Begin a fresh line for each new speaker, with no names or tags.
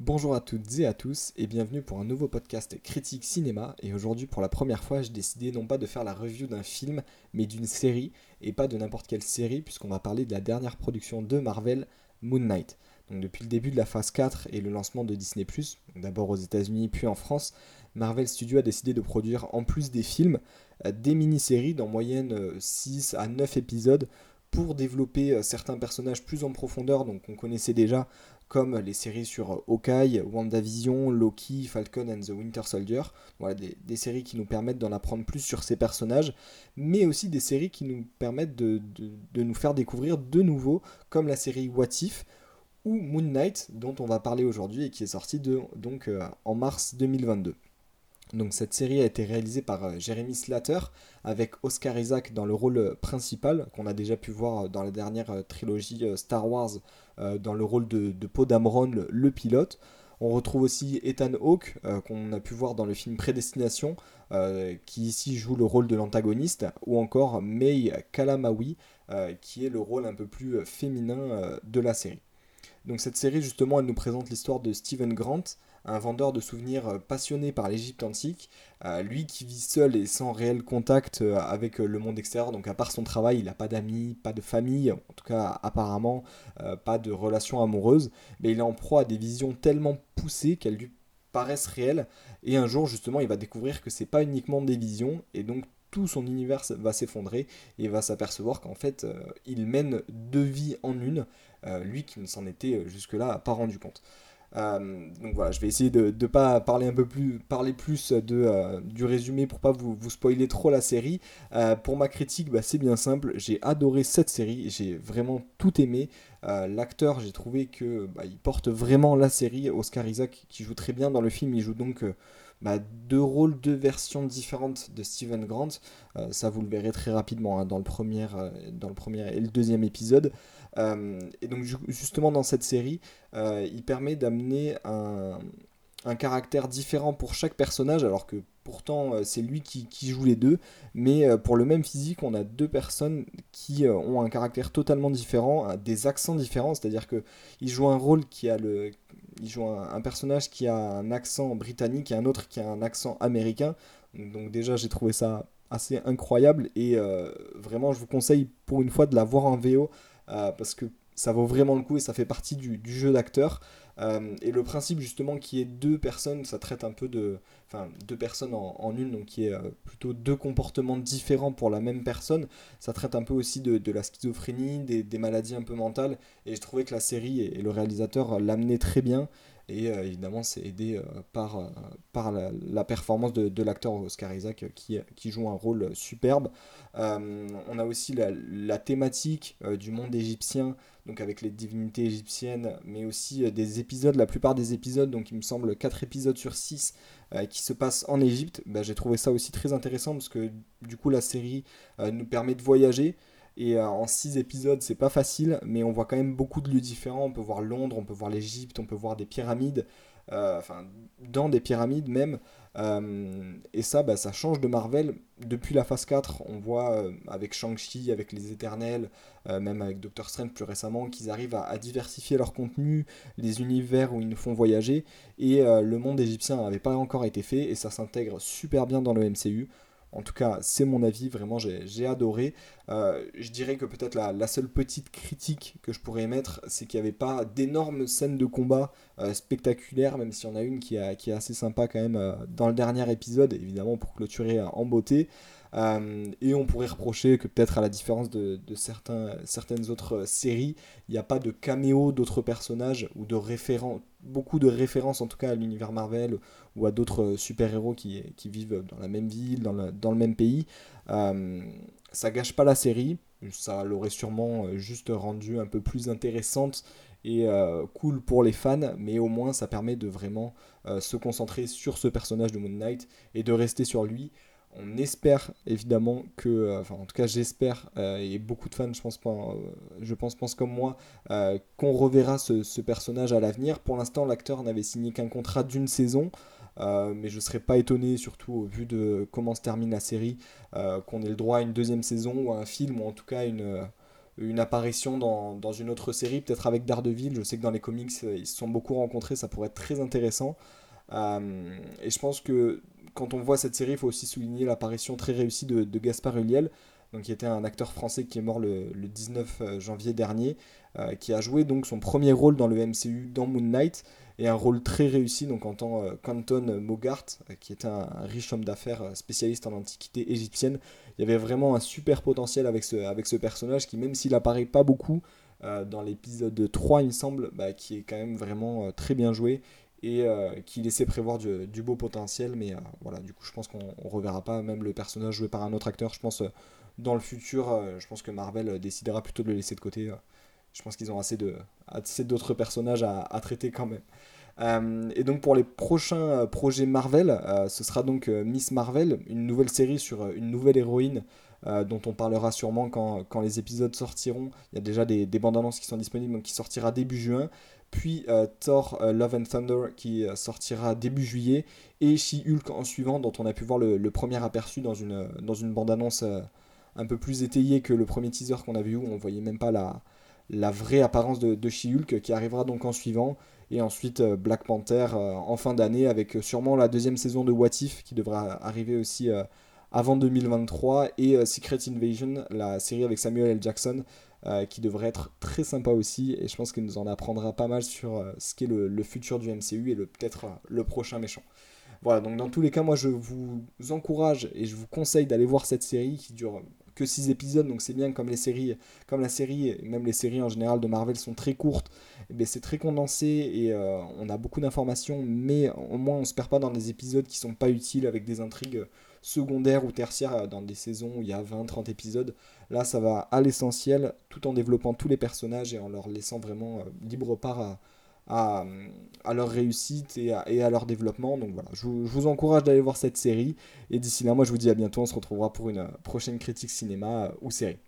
Bonjour à toutes et à tous et bienvenue pour un nouveau podcast critique cinéma et aujourd'hui pour la première fois j'ai décidé non pas de faire la review d'un film mais d'une série et pas de n'importe quelle série puisqu'on va parler de la dernière production de Marvel, Moon Knight. Donc depuis le début de la phase 4 et le lancement de Disney ⁇ d'abord aux États-Unis puis en France, Marvel Studios a décidé de produire en plus des films euh, des mini-séries d'en moyenne 6 euh, à 9 épisodes pour développer euh, certains personnages plus en profondeur, donc on connaissait déjà comme les séries sur Hawkeye, WandaVision, Loki, Falcon and the Winter Soldier. Voilà, des, séries qui nous permettent d'en apprendre plus sur ces personnages, mais aussi des séries qui nous permettent de, nous faire découvrir de nouveau, comme la série What If ou Moon Knight, dont on va parler aujourd'hui et qui est sortie donc, euh, en mars 2022. Donc cette série a été réalisée par euh, Jeremy Slater avec Oscar Isaac dans le rôle principal qu'on a déjà pu voir dans la dernière euh, trilogie Star Wars euh, dans le rôle de, de Poe Dameron, le, pilote. On retrouve aussi Ethan Hawke, euh, qu'on a pu voir dans le film Prédestination, euh, qui ici joue le rôle de l'antagoniste, ou encore May Kalamawi, qui est le rôle un peu plus féminin de la série. Donc cette série, justement, elle nous présente l'histoire de Stephen Grant, un vendeur de souvenirs euh, passionné par l'Égypte antique, euh, lui qui vit seul et sans réel contact euh, avec le monde extérieur, donc à part son travail, il n'a pas d'amis, pas de famille, en tout cas apparemment pas de relations amoureuses, mais il est en proie à des visions tellement poussées qu'elles lui paraissent réelles, et un jour justement il va découvrir que c'est pas uniquement des visions, et donc tout son univers va s'effondrer et va s'apercevoir qu'en fait il mène deux vies en une, lui qui ne s'en était jusque-là pas rendu compte. Euh, donc voilà, je vais essayer de ne pas parler un peu plus, parler plus de, euh, du résumé pour pas vous, spoiler trop la série. Euh, pour ma critique, bah, c'est bien simple, j'ai adoré cette série, j'ai vraiment tout aimé. L'acteur, j'ai trouvé que bah, il porte vraiment la série. Oscar Isaac qui joue très bien dans le film, il joue donc bah, deux rôles, deux versions différentes de Steven Grant. Ça, vous le verrez très rapidement hein, dans, le premier, dans le premier et le deuxième épisode. Euh, et donc, justement, dans cette série, il permet d'amener un, un, caractère différent pour chaque personnage, alors que pourtant, c'est lui qui, joue les deux. Mais pour le même physique, on a deux personnes qui ont un caractère totalement différent, des accents différents. C'est-à-dire qu'il joue un rôle qui a le il joue un, personnage qui a un accent britannique et un autre qui a un accent américain. Donc déjà j'ai trouvé ça assez incroyable et euh, vraiment je vous conseille pour une fois de la voir en VO euh, parce que ça vaut vraiment le coup et ça fait partie du, jeu d'acteur. Euh, et le principe justement qui est deux personnes, ça traite un peu de... Enfin, deux personnes en, une, donc qui est euh, plutôt deux comportements différents pour la même personne. Ça traite un peu aussi de, la schizophrénie, des, maladies un peu mentales. Et je trouvais que la série et, le réalisateur l'amenaient très bien. Et euh, évidemment, c'est aidé par, par la, performance de, l'acteur Oscar Isaac qui, qui, joue un rôle superbe. on a aussi la, la thématique du monde égyptien donc avec les divinités égyptiennes, mais aussi euh, des épisodes, la plupart des épisodes, donc il me semble 4 épisodes sur 6 euh, qui se passent en Égypte, bah, j'ai trouvé ça aussi très intéressant parce que du coup la série euh, nous permet de voyager. Et en 6 épisodes, c'est pas facile, mais on voit quand même beaucoup de lieux différents. On peut voir Londres, on peut voir l'Égypte, on peut voir des pyramides, enfin, dans des pyramides même. Euh, et ça, bah, ça change de Marvel. Depuis la phase 4, on voit euh, avec Shang-Chi, avec les Éternels, euh, même avec Doctor Strange plus récemment, qu'ils arrivent à, diversifier leur contenu, les univers où ils nous font voyager. Et le monde égyptien n'avait pas encore été fait et ça s'intègre super bien dans le MCU. En tout cas, c'est mon avis, vraiment, j'ai adoré. Euh, je dirais que peut-être la, seule petite critique que je pourrais émettre, c'est qu'il n'y avait pas d'énormes scènes de combat euh, spectaculaires, même s'il y en a une qui, est assez sympa quand même euh, dans le dernier épisode, évidemment pour clôturer en beauté. et on pourrait reprocher que peut-être à la différence de, certaines autres séries, il n'y a pas de caméo d'autres personnages ou de référents, beaucoup de références en tout cas à l'univers Marvel ou à d'autres super-héros qui, vivent dans la même ville, dans le, dans le même pays. Euh, ça gâche pas la série, ça l'aurait sûrement euh, juste rendu un peu plus intéressante et euh, cool pour les fans, mais au moins ça permet de vraiment se concentrer sur ce personnage de Moon Knight et de rester sur lui. On espère évidemment que, enfin en tout cas j'espère, et beaucoup de fans je pense, comme moi, qu'on reverra ce, personnage à l'avenir. Pour l'instant l'acteur n'avait signé qu'un contrat d'une saison. Euh, mais je ne serais pas étonné, surtout au vu de comment se termine la série, euh, qu'on ait le droit à une deuxième saison ou à un film, ou en tout cas une, une apparition dans, une autre série, peut-être avec Daredevil. Je sais que dans les comics, ils se sont beaucoup rencontrés, ça pourrait être très intéressant. et je pense que quand on voit cette série, il faut aussi souligner l'apparition très réussie de, Gaspard Ulliel, donc qui était un acteur français qui est mort le, 19 euh, janvier dernier, euh, qui a joué donc son premier rôle dans le MCU dans Moon Knight, et un rôle très réussi donc en tant que Canton Mogart, euh, qui était un, riche homme d'affaires spécialiste en antiquité égyptienne. Il y avait vraiment un super potentiel avec ce, avec ce personnage qui, même s'il apparaît pas beaucoup, dans l'épisode 3, il me semble, bah, qui est quand même vraiment très bien joué et qui laissait prévoir du, du beau potentiel. Mais voilà, du coup, je pense qu'on reverra pas même le personnage joué par un autre acteur. Je pense dans le futur, euh, je pense que Marvel euh, décidera plutôt de le laisser de côté. Euh. je pense qu'ils ont assez d'autres personnages à, traiter quand même. et donc pour les prochains projets Marvel, ce sera donc Miss Marvel, une nouvelle série sur une nouvelle héroïne dont on parlera sûrement quand, quand, les épisodes sortiront. Il y a déjà des, des bandes annonces qui sont disponibles, donc qui sortira début juin. Puis Thor Love and Thunder qui sortira début juillet. Et She-Hulk en suivant, dont on a pu voir le, premier aperçu dans une, dans une bande annonce un peu plus étayé que le premier teaser qu'on avait eu où on voyait même pas la, la vraie apparence de, de She-Hulk qui arrivera donc en suivant. Et ensuite euh, Black Panther euh, en fin d'année avec euh, sûrement la deuxième saison de What If qui devra arriver aussi avant 2023 et Secret Invasion, la série avec Samuel L. Jackson qui devrait être très sympa aussi et je pense qu'il nous en apprendra pas mal sur ce qu'est le, le, futur du MCU et peut-être le prochain méchant. Voilà, donc dans tous les cas, moi je vous encourage et je vous conseille d'aller voir cette série qui dure que 6 épisodes, donc c'est bien comme les séries, comme la série, et même les séries en général de Marvel sont très courtes, et eh c'est très condensé et euh, on a beaucoup d'informations, mais au moins on se perd pas dans des épisodes qui sont pas utiles avec des intrigues secondaires ou tertiaires euh, dans des saisons où il y a 20-30 épisodes. Là ça va à l'essentiel tout en développant tous les personnages et en leur laissant vraiment euh, libre part à à, leur réussite et à, leur développement. Donc voilà, je vous, encourage d'aller voir cette série. Et d'ici là, moi je vous dis à bientôt. On se retrouvera pour une prochaine critique cinéma ou série.